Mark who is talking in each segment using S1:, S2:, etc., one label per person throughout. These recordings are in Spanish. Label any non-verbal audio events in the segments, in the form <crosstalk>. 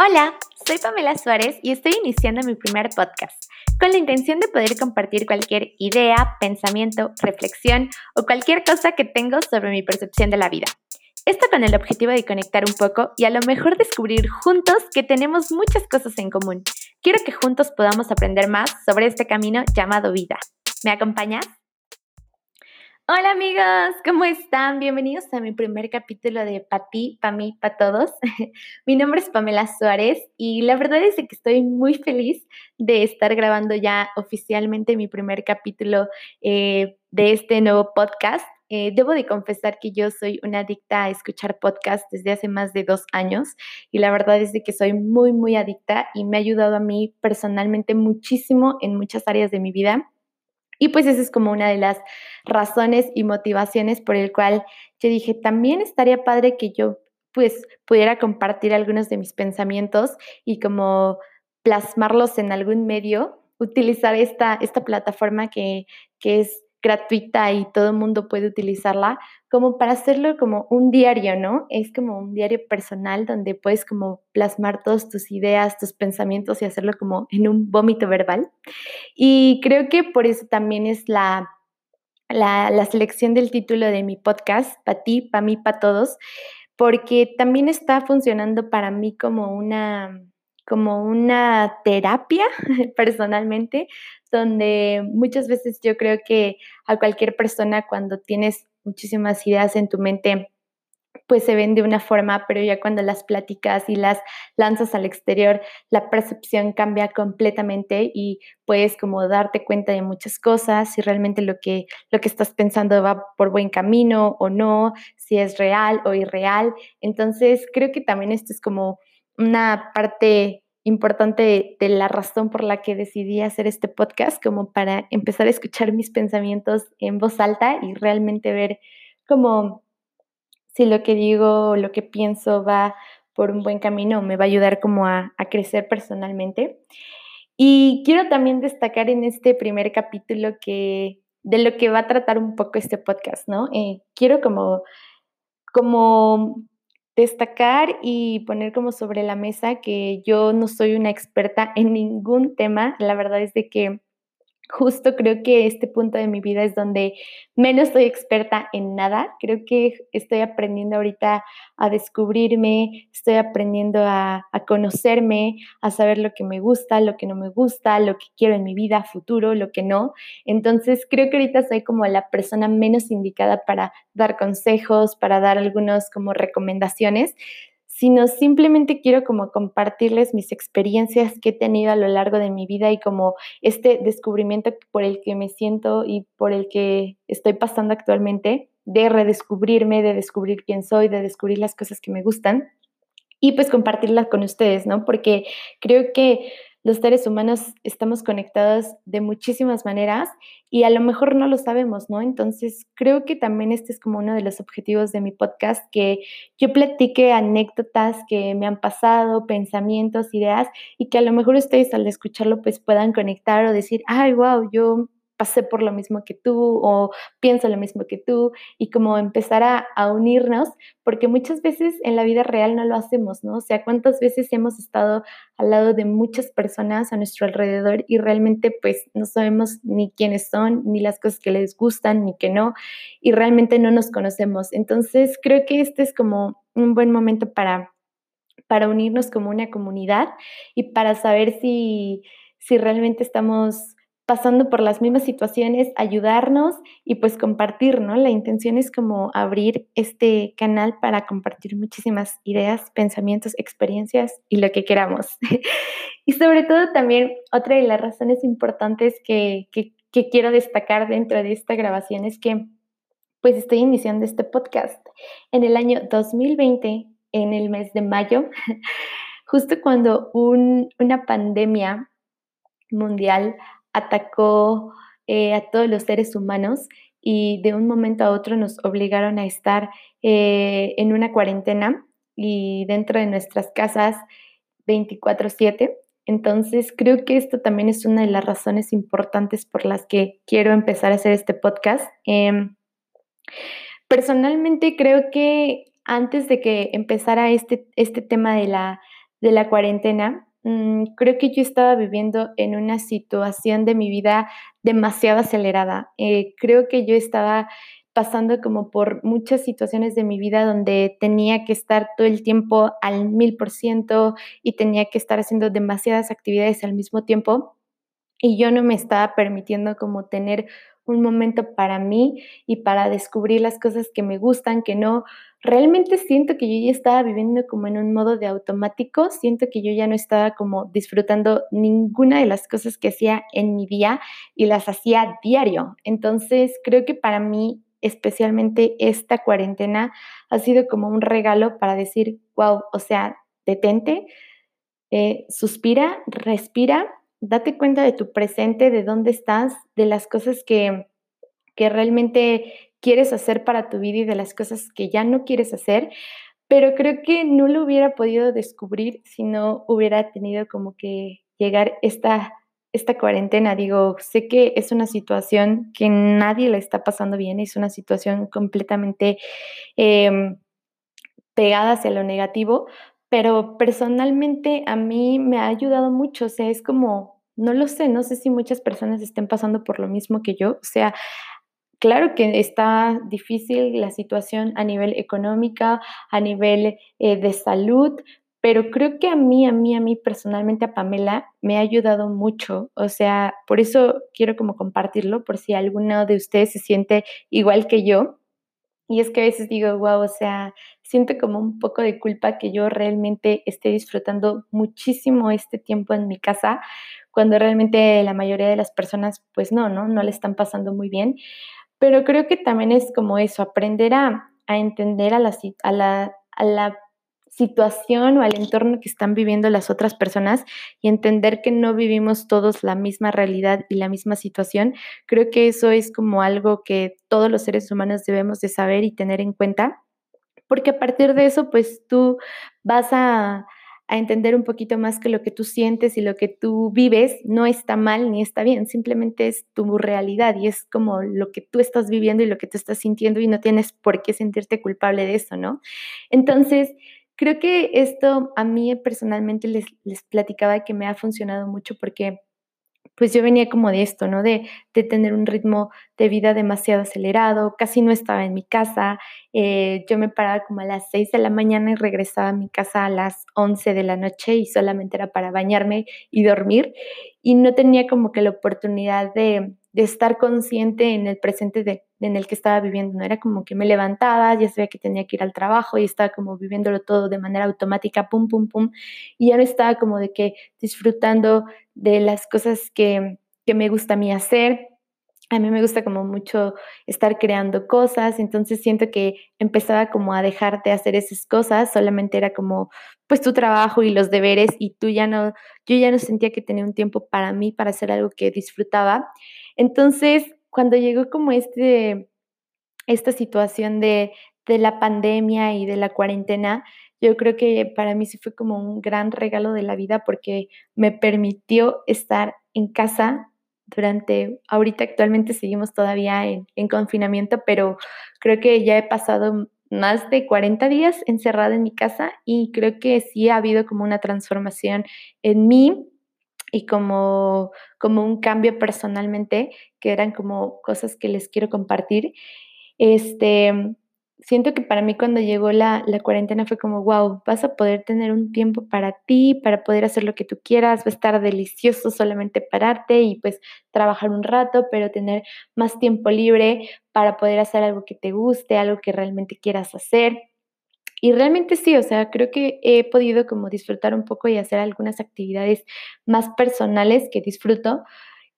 S1: Hola, soy Pamela Suárez y estoy iniciando mi primer podcast con la intención de poder compartir cualquier idea, pensamiento, reflexión o cualquier cosa que tengo sobre mi percepción de la vida. Esto con el objetivo de conectar un poco y a lo mejor descubrir juntos que tenemos muchas cosas en común. Quiero que juntos podamos aprender más sobre este camino llamado vida. ¿Me acompañas? Hola amigos, ¿cómo están? Bienvenidos a mi primer capítulo de Pa ti, Pa mí, Pa todos. <laughs> mi nombre es Pamela Suárez y la verdad es que estoy muy feliz de estar grabando ya oficialmente mi primer capítulo eh, de este nuevo podcast. Eh, debo de confesar que yo soy una adicta a escuchar podcasts desde hace más de dos años y la verdad es de que soy muy, muy adicta y me ha ayudado a mí personalmente muchísimo en muchas áreas de mi vida. Y pues esa es como una de las razones y motivaciones por el cual yo dije, también estaría padre que yo pues pudiera compartir algunos de mis pensamientos y como plasmarlos en algún medio, utilizar esta, esta plataforma que, que es gratuita y todo el mundo puede utilizarla, como para hacerlo como un diario, ¿no? Es como un diario personal donde puedes como plasmar todas tus ideas, tus pensamientos y hacerlo como en un vómito verbal. Y creo que por eso también es la, la, la selección del título de mi podcast, para ti, para mí, para todos, porque también está funcionando para mí como una como una terapia <laughs> personalmente, donde muchas veces yo creo que a cualquier persona cuando tienes muchísimas ideas en tu mente, pues se ven de una forma, pero ya cuando las platicas y las lanzas al exterior, la percepción cambia completamente y puedes como darte cuenta de muchas cosas, si realmente lo que, lo que estás pensando va por buen camino o no, si es real o irreal. Entonces, creo que también esto es como una parte importante de, la razón por la que decidí hacer este podcast, como para empezar a escuchar mis pensamientos en voz alta y realmente ver como si lo que digo o lo que pienso va por un buen camino, me va a ayudar como a, crecer personalmente. Y quiero también destacar en este primer capítulo que de lo que va a tratar un poco este podcast, ¿no? Eh, quiero como, como destacar y poner como sobre la mesa que yo no soy una experta en ningún tema. La verdad es de que justo creo que este punto de mi vida es donde menos soy experta en nada. Creo que estoy aprendiendo ahorita a descubrirme, estoy aprendiendo a, conocerme, a saber lo que me gusta, lo que no me gusta, lo que quiero en mi vida futuro, lo que no. Entonces creo que ahorita soy como la persona menos indicada para dar consejos, para dar algunos como recomendaciones sino simplemente quiero como compartirles mis experiencias que he tenido a lo largo de mi vida y como este descubrimiento por el que me siento y por el que estoy pasando actualmente, de redescubrirme, de descubrir quién soy, de descubrir las cosas que me gustan y pues compartirlas con ustedes, ¿no? Porque creo que los seres humanos estamos conectados de muchísimas maneras y a lo mejor no lo sabemos, ¿no? Entonces, creo que también este es como uno de los objetivos de mi podcast, que yo platique anécdotas que me han pasado, pensamientos, ideas y que a lo mejor ustedes al escucharlo pues puedan conectar o decir, ay, wow, yo pasé por lo mismo que tú o pienso lo mismo que tú y como empezar a, unirnos, porque muchas veces en la vida real no lo hacemos, ¿no? O sea, cuántas veces hemos estado al lado de muchas personas a nuestro alrededor y realmente pues no sabemos ni quiénes son, ni las cosas que les gustan, ni que no, y realmente no nos conocemos. Entonces, creo que este es como un buen momento para, para unirnos como una comunidad y para saber si, si realmente estamos pasando por las mismas situaciones, ayudarnos y pues compartir, ¿no? La intención es como abrir este canal para compartir muchísimas ideas, pensamientos, experiencias y lo que queramos. <laughs> y sobre todo también otra de las razones importantes que, que, que quiero destacar dentro de esta grabación es que pues estoy iniciando este podcast en el año 2020, en el mes de mayo, <laughs> justo cuando un, una pandemia mundial atacó eh, a todos los seres humanos y de un momento a otro nos obligaron a estar eh, en una cuarentena y dentro de nuestras casas 24/7. Entonces, creo que esto también es una de las razones importantes por las que quiero empezar a hacer este podcast. Em, personalmente, creo que antes de que empezara este, este tema de la, de la cuarentena, mm, creo que yo estaba viviendo en una situación de mi vida demasiado acelerada. Eh, creo que yo estaba pasando como por muchas situaciones de mi vida donde tenía que estar todo el tiempo al mil por ciento y tenía que estar haciendo demasiadas actividades al mismo tiempo y yo no me estaba permitiendo como tener un momento para mí y para descubrir las cosas que me gustan, que no. Realmente siento que yo ya estaba viviendo como en un modo de automático, siento que yo ya no estaba como disfrutando ninguna de las cosas que hacía en mi día y las hacía diario. Entonces, creo que para mí especialmente esta cuarentena ha sido como un regalo para decir, wow, o sea, detente, eh, suspira, respira date cuenta de tu presente, de dónde estás, de las cosas que, que realmente quieres hacer para tu vida y de las cosas que ya no quieres hacer. Pero creo que no lo hubiera podido descubrir si no hubiera tenido como que llegar esta, esta cuarentena. Digo, sé que es una situación que nadie le está pasando bien, es una situación completamente em, pegada hacia lo negativo, pero personalmente a mí me ha ayudado mucho, o sea, es como, no lo sé, no sé si muchas personas estén pasando por lo mismo que yo, o sea, claro que está difícil la situación a nivel económica, a nivel eh, de salud, pero creo que a mí, a mí, a mí personalmente, a Pamela, me ha ayudado mucho. O sea, por eso quiero como compartirlo, por si alguno de ustedes se siente igual que yo. Y es que a veces digo, wow, o sea, siento como un poco de culpa que yo realmente esté disfrutando muchísimo este tiempo en mi casa, cuando realmente la mayoría de las personas, pues no, ¿no? No le están pasando muy bien. Pero creo que también es como eso, aprender a, a entender a la, a la, a la situación o al entorno que están viviendo las otras personas y entender que no vivimos todos la misma realidad y la misma situación, creo que eso es como algo que todos los seres humanos debemos de saber y tener en cuenta, porque a partir de eso, pues tú vas a, a entender un poquito más que lo que tú sientes y lo que tú vives no está mal ni está bien, simplemente es tu realidad y es como lo que tú estás viviendo y lo que tú estás sintiendo y no tienes por qué sentirte culpable de eso, ¿no? Entonces, Creo que esto a mí personalmente les, les platicaba que me ha funcionado mucho porque pues yo venía como de esto, ¿no? De, de, tener un ritmo de vida demasiado acelerado, casi no estaba en mi casa, eh, yo me paraba como a las 6 de la mañana y regresaba a mi casa a las 11 de la noche y solamente era para bañarme y dormir y no tenía como que la oportunidad de, de estar consciente en el presente de, en el que estaba viviendo, ¿no? Era como que me levantaba, ya sabía que tenía que ir al trabajo y estaba como viviéndolo todo de manera automática, pum, pum, pum, y ya no estaba como de que disfrutando de las cosas que, que me gusta a mí hacer. A mí me gusta como mucho estar creando cosas, entonces siento que empezaba como a dejar de hacer esas cosas, solamente era como pues tu trabajo y los deberes y tú ya no, yo ya no sentía que tenía un tiempo para mí, para hacer algo que disfrutaba. Entonces, cuando llegó como este, esta situación de, de la pandemia y de la cuarentena, yo creo que para mí sí fue como un gran regalo de la vida porque me permitió estar en casa durante, ahorita actualmente seguimos todavía en, en, confinamiento, pero creo que ya he pasado más de 40 días encerrada en mi casa y creo que sí ha habido como una transformación en mí y como, como un cambio personalmente, que eran como cosas que les quiero compartir. Este, siento que para mí cuando llegó la, la, cuarentena fue como, wow, vas a poder tener un tiempo para ti, para poder hacer lo que tú quieras, va a estar delicioso solamente pararte y pues trabajar un rato, pero tener más tiempo libre para poder hacer algo que te guste, algo que realmente quieras hacer. Y realmente sí, o sea, creo que he podido como disfrutar un poco y hacer algunas actividades más personales que disfruto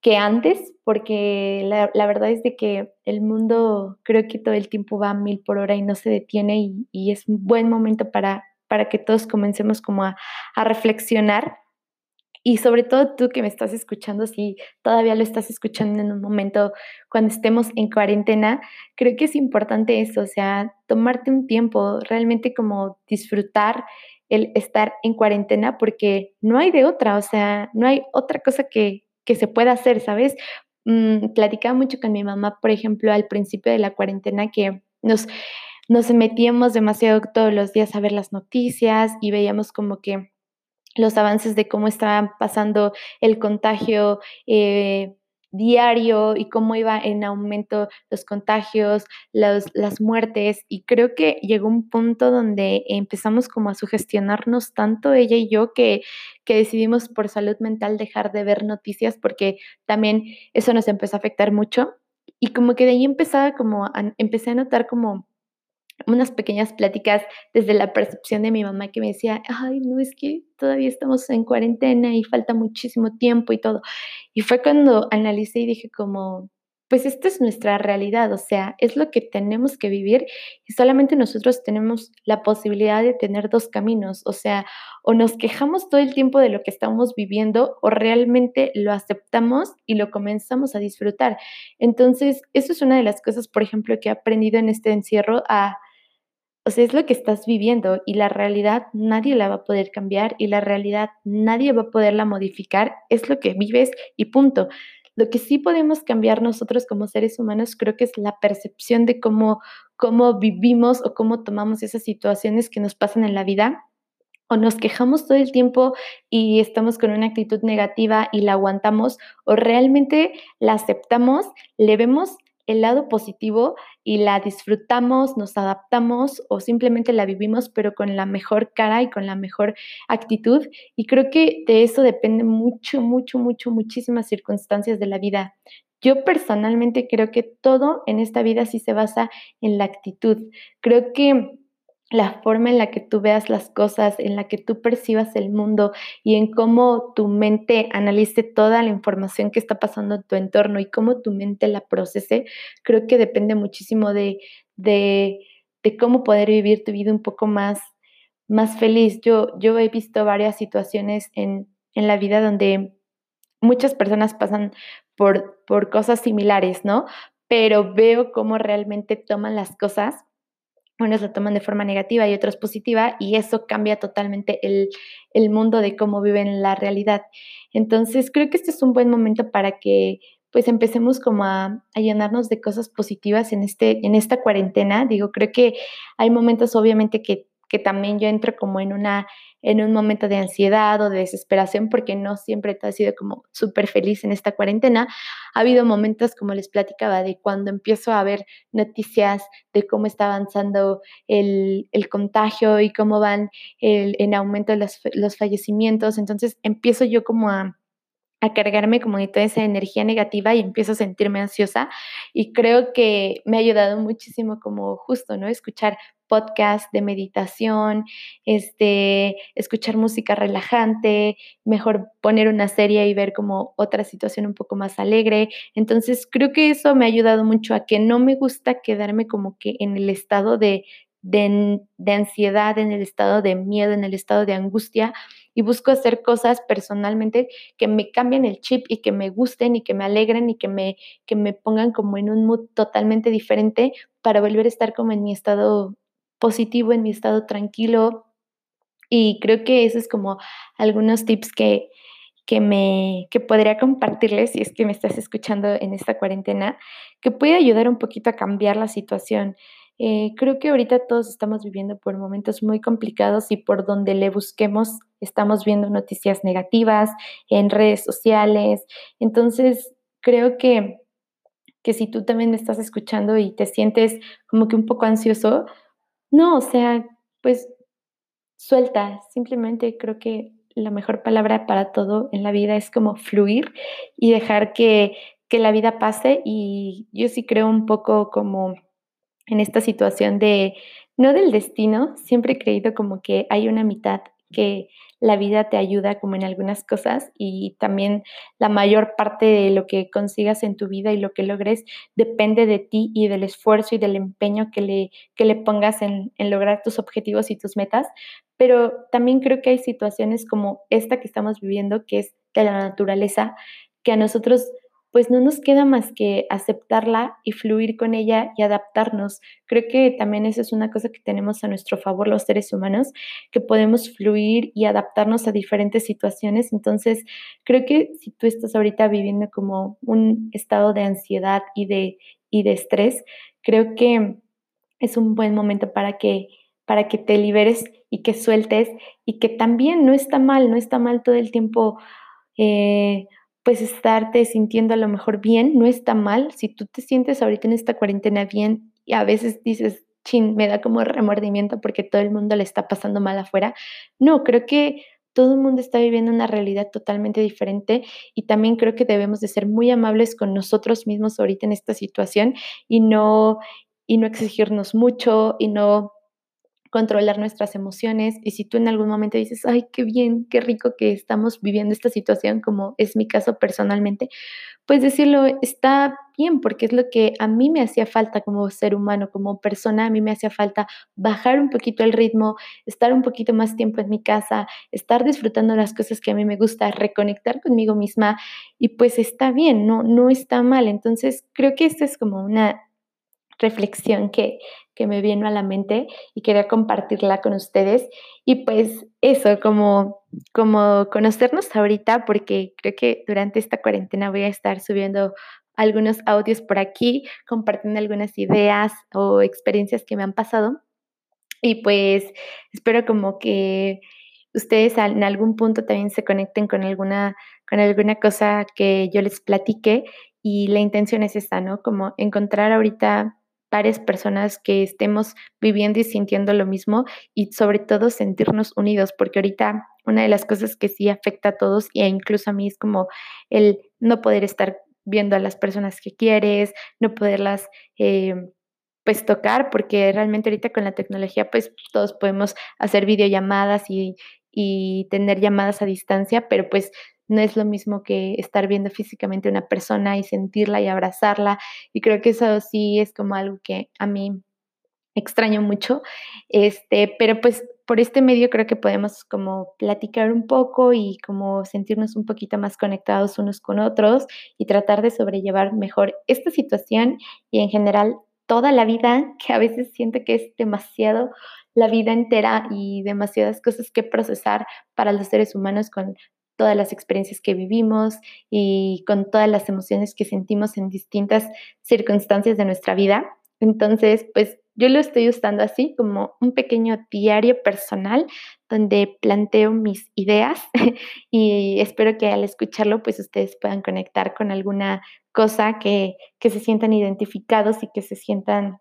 S1: que antes, porque la, la verdad es de que el mundo creo que todo el tiempo va mil por hora y no se detiene y, y es un buen momento para, para que todos comencemos como a, a reflexionar. Y sobre todo tú que me estás escuchando, si todavía lo estás escuchando en un momento cuando estemos en cuarentena, creo que es importante eso, o sea, tomarte un tiempo, realmente como disfrutar el estar en cuarentena porque no hay de otra, o sea, no hay otra cosa que, que se pueda hacer, ¿sabes? Mm, platicaba mucho con mi mamá, por ejemplo, al principio de la cuarentena que nos, nos metíamos demasiado todos los días a ver las noticias y veíamos como que los avances de cómo estaba pasando el contagio eh, diario y cómo iba en aumento los contagios, las muertes. Y creo que llegó un punto donde empezamos como a sugestionarnos tanto ella y yo que, que decidimos por salud mental dejar de ver noticias porque también eso nos empezó a afectar mucho. Y como que de ahí empezaba como, empecé a notar como unas pequeñas pláticas desde la percepción de mi mamá que me decía, ay, no, es que todavía estamos en cuarentena y falta muchísimo tiempo y todo. Y fue cuando analicé y dije como, pues esta es nuestra realidad, o sea, es lo que tenemos que vivir y solamente nosotros tenemos la posibilidad de tener dos caminos, o sea, o nos quejamos todo el tiempo de lo que estamos viviendo o realmente lo aceptamos y lo comenzamos a disfrutar. Entonces, eso es una de las cosas, por ejemplo, que he aprendido en este encierro a o sea, es lo que estás viviendo y la realidad nadie la va a poder cambiar y la realidad nadie va a poderla modificar. Es lo que vives y punto. Lo que sí podemos cambiar nosotros como seres humanos creo que es la percepción de cómo, cómo vivimos o cómo tomamos esas situaciones que nos pasan en la vida o nos quejamos todo el tiempo y estamos con una actitud negativa y la aguantamos, o realmente la aceptamos, le vemos el lado positivo y la disfrutamos, nos adaptamos o simplemente la vivimos pero con la mejor cara y con la mejor actitud. Y creo que de eso depende mucho, mucho, mucho, muchísimas circunstancias de la vida. Yo personalmente creo que todo en esta vida sí se basa en la actitud. Creo que la forma en la que tú veas las cosas, en la que tú percibas el mundo y en cómo tu mente analice toda la información que está pasando en tu entorno y cómo tu mente la procese, creo que depende muchísimo de, de, cómo poder vivir tu vida un poco más, más feliz. Yo, yo he visto varias situaciones en, en la vida donde muchas personas pasan por, por cosas similares, ¿no? Pero veo cómo realmente toman las cosas unos lo toman de forma negativa y otros positiva y eso cambia totalmente el, mundo de cómo viven la realidad. Entonces creo que este es un buen momento para que pues empecemos como a, a, llenarnos de cosas positivas en, este, en esta cuarentena. Digo, creo que hay momentos obviamente que que también yo entro como en una en un momento de ansiedad o de desesperación porque no siempre has sido como súper feliz en esta cuarentena. Ha habido momentos, como les platicaba, de cuando empiezo a ver noticias de cómo está avanzando el, contagio y cómo van el, en aumento los, los fallecimientos. Entonces empiezo yo como a, a cargarme como de toda esa energía negativa y empiezo a sentirme ansiosa y creo que me ha ayudado muchísimo como justo, ¿no? Escuchar podcast de meditación, este, escuchar música relajante, mejor poner una serie y ver como otra situación un poco más alegre. Entonces, creo que eso me ha ayudado mucho a que no me gusta quedarme como que en el estado de, de, ansiedad, en el estado de miedo, en el estado de angustia, y busco hacer cosas personalmente que me cambien el chip y que me gusten y que me alegren y que me, que me pongan como en un mood totalmente diferente para volver a estar como en mi estado positivo, en mi estado tranquilo. Y creo que eso es como algunos tips que, que, me, que podría compartirles si es que me estás escuchando en esta cuarentena, que puede ayudar un poquito a cambiar la situación. Eh, creo que ahorita todos estamos viviendo por momentos muy complicados y por donde le busquemos estamos viendo noticias negativas en redes sociales. Entonces, creo que, que si tú también me estás escuchando y te sientes como que un poco ansioso, no, o sea, pues suelta, simplemente creo que la mejor palabra para todo en la vida es como fluir y dejar que, que la vida pase y yo sí creo un poco como en esta situación de, no del destino, siempre he creído como que hay una mitad que la vida te ayuda como en algunas cosas y también la mayor parte de lo que consigas en tu vida y lo que logres depende de ti y del esfuerzo y del empeño que le, que le pongas en, en lograr tus objetivos y tus metas. Pero también creo que hay situaciones como esta que estamos viviendo, que es de la naturaleza, que a nosotros pues no nos queda más que aceptarla y fluir con ella y adaptarnos. Creo que también eso es una cosa que tenemos a nuestro favor los seres humanos, que podemos fluir y adaptarnos a diferentes situaciones. Entonces, creo que si tú estás ahorita viviendo como un estado de ansiedad y de, y de estrés, creo que es un buen momento para que, para que te liberes y que sueltes y que también no está mal, no está mal todo el tiempo. Eh, pues estarte sintiendo a lo mejor bien, no está mal. Si tú te sientes ahorita en esta cuarentena bien y a veces dices, chin, me da como remordimiento porque todo el mundo le está pasando mal afuera. No, creo que todo el mundo está viviendo una realidad totalmente diferente y también creo que debemos de ser muy amables con nosotros mismos ahorita en esta situación y no y no exigirnos mucho y no controlar nuestras emociones. Y si tú en algún momento dices, ay, qué bien, qué rico que estamos viviendo esta situación, como es mi caso personalmente, pues decirlo está bien, porque es lo que a mí me hacía falta como ser humano, como persona, a mí me hacía falta bajar un poquito el ritmo, estar un poquito más tiempo en mi casa, estar disfrutando las cosas que a mí me gusta, reconectar conmigo misma y pues está bien, no, no está mal. Entonces creo que esta es como una reflexión que, que me vino a la mente y quería compartirla con ustedes. Y pues eso, como, como conocernos ahorita, porque creo que durante esta cuarentena voy a estar subiendo algunos audios por aquí, compartiendo algunas ideas o experiencias que me han pasado. Y pues espero como que ustedes en algún punto también se conecten con alguna, con alguna cosa que yo les platique y la intención es esta, ¿no? Como encontrar ahorita personas que estemos viviendo y sintiendo lo mismo y sobre todo sentirnos unidos, porque ahorita una de las cosas que sí afecta a todos e incluso a mí es como el no poder estar viendo a las personas que quieres, no poderlas eh, pues tocar, porque realmente ahorita con la tecnología pues todos podemos hacer videollamadas y, y tener llamadas a distancia, pero pues no es lo mismo que estar viendo físicamente a una persona y sentirla y abrazarla. Y creo que eso sí es como algo que a mí extraño mucho. Este, pero pues por este medio creo que podemos como platicar un poco y como sentirnos un poquito más conectados unos con otros y tratar de sobrellevar mejor esta situación y en general toda la vida, que a veces siento que es demasiado la vida entera y demasiadas cosas que procesar para los seres humanos con todas las experiencias que vivimos y con todas las emociones que sentimos en distintas circunstancias de nuestra vida. Entonces, pues yo lo estoy usando así como un pequeño diario personal donde planteo mis ideas <laughs> y espero que al escucharlo pues ustedes puedan conectar con alguna cosa que, que se sientan identificados y que se sientan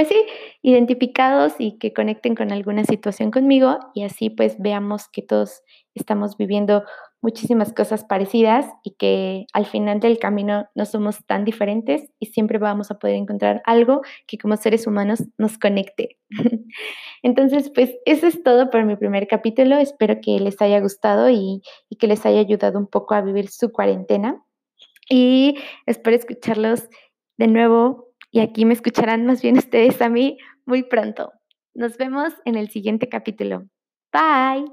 S1: pues sí, identificados y que conecten con alguna situación conmigo y así pues veamos que todos estamos viviendo muchísimas cosas parecidas y que al final del camino no somos tan diferentes y siempre vamos a poder encontrar algo que como seres humanos nos conecte. <laughs> Entonces, pues eso es todo por mi primer capítulo. Espero que les haya gustado y, y que les haya ayudado un poco a vivir su cuarentena. Y espero escucharlos de nuevo y aquí me escucharán más bien <laughs> ustedes a mí muy pronto. Nos vemos en el siguiente capítulo. Bye.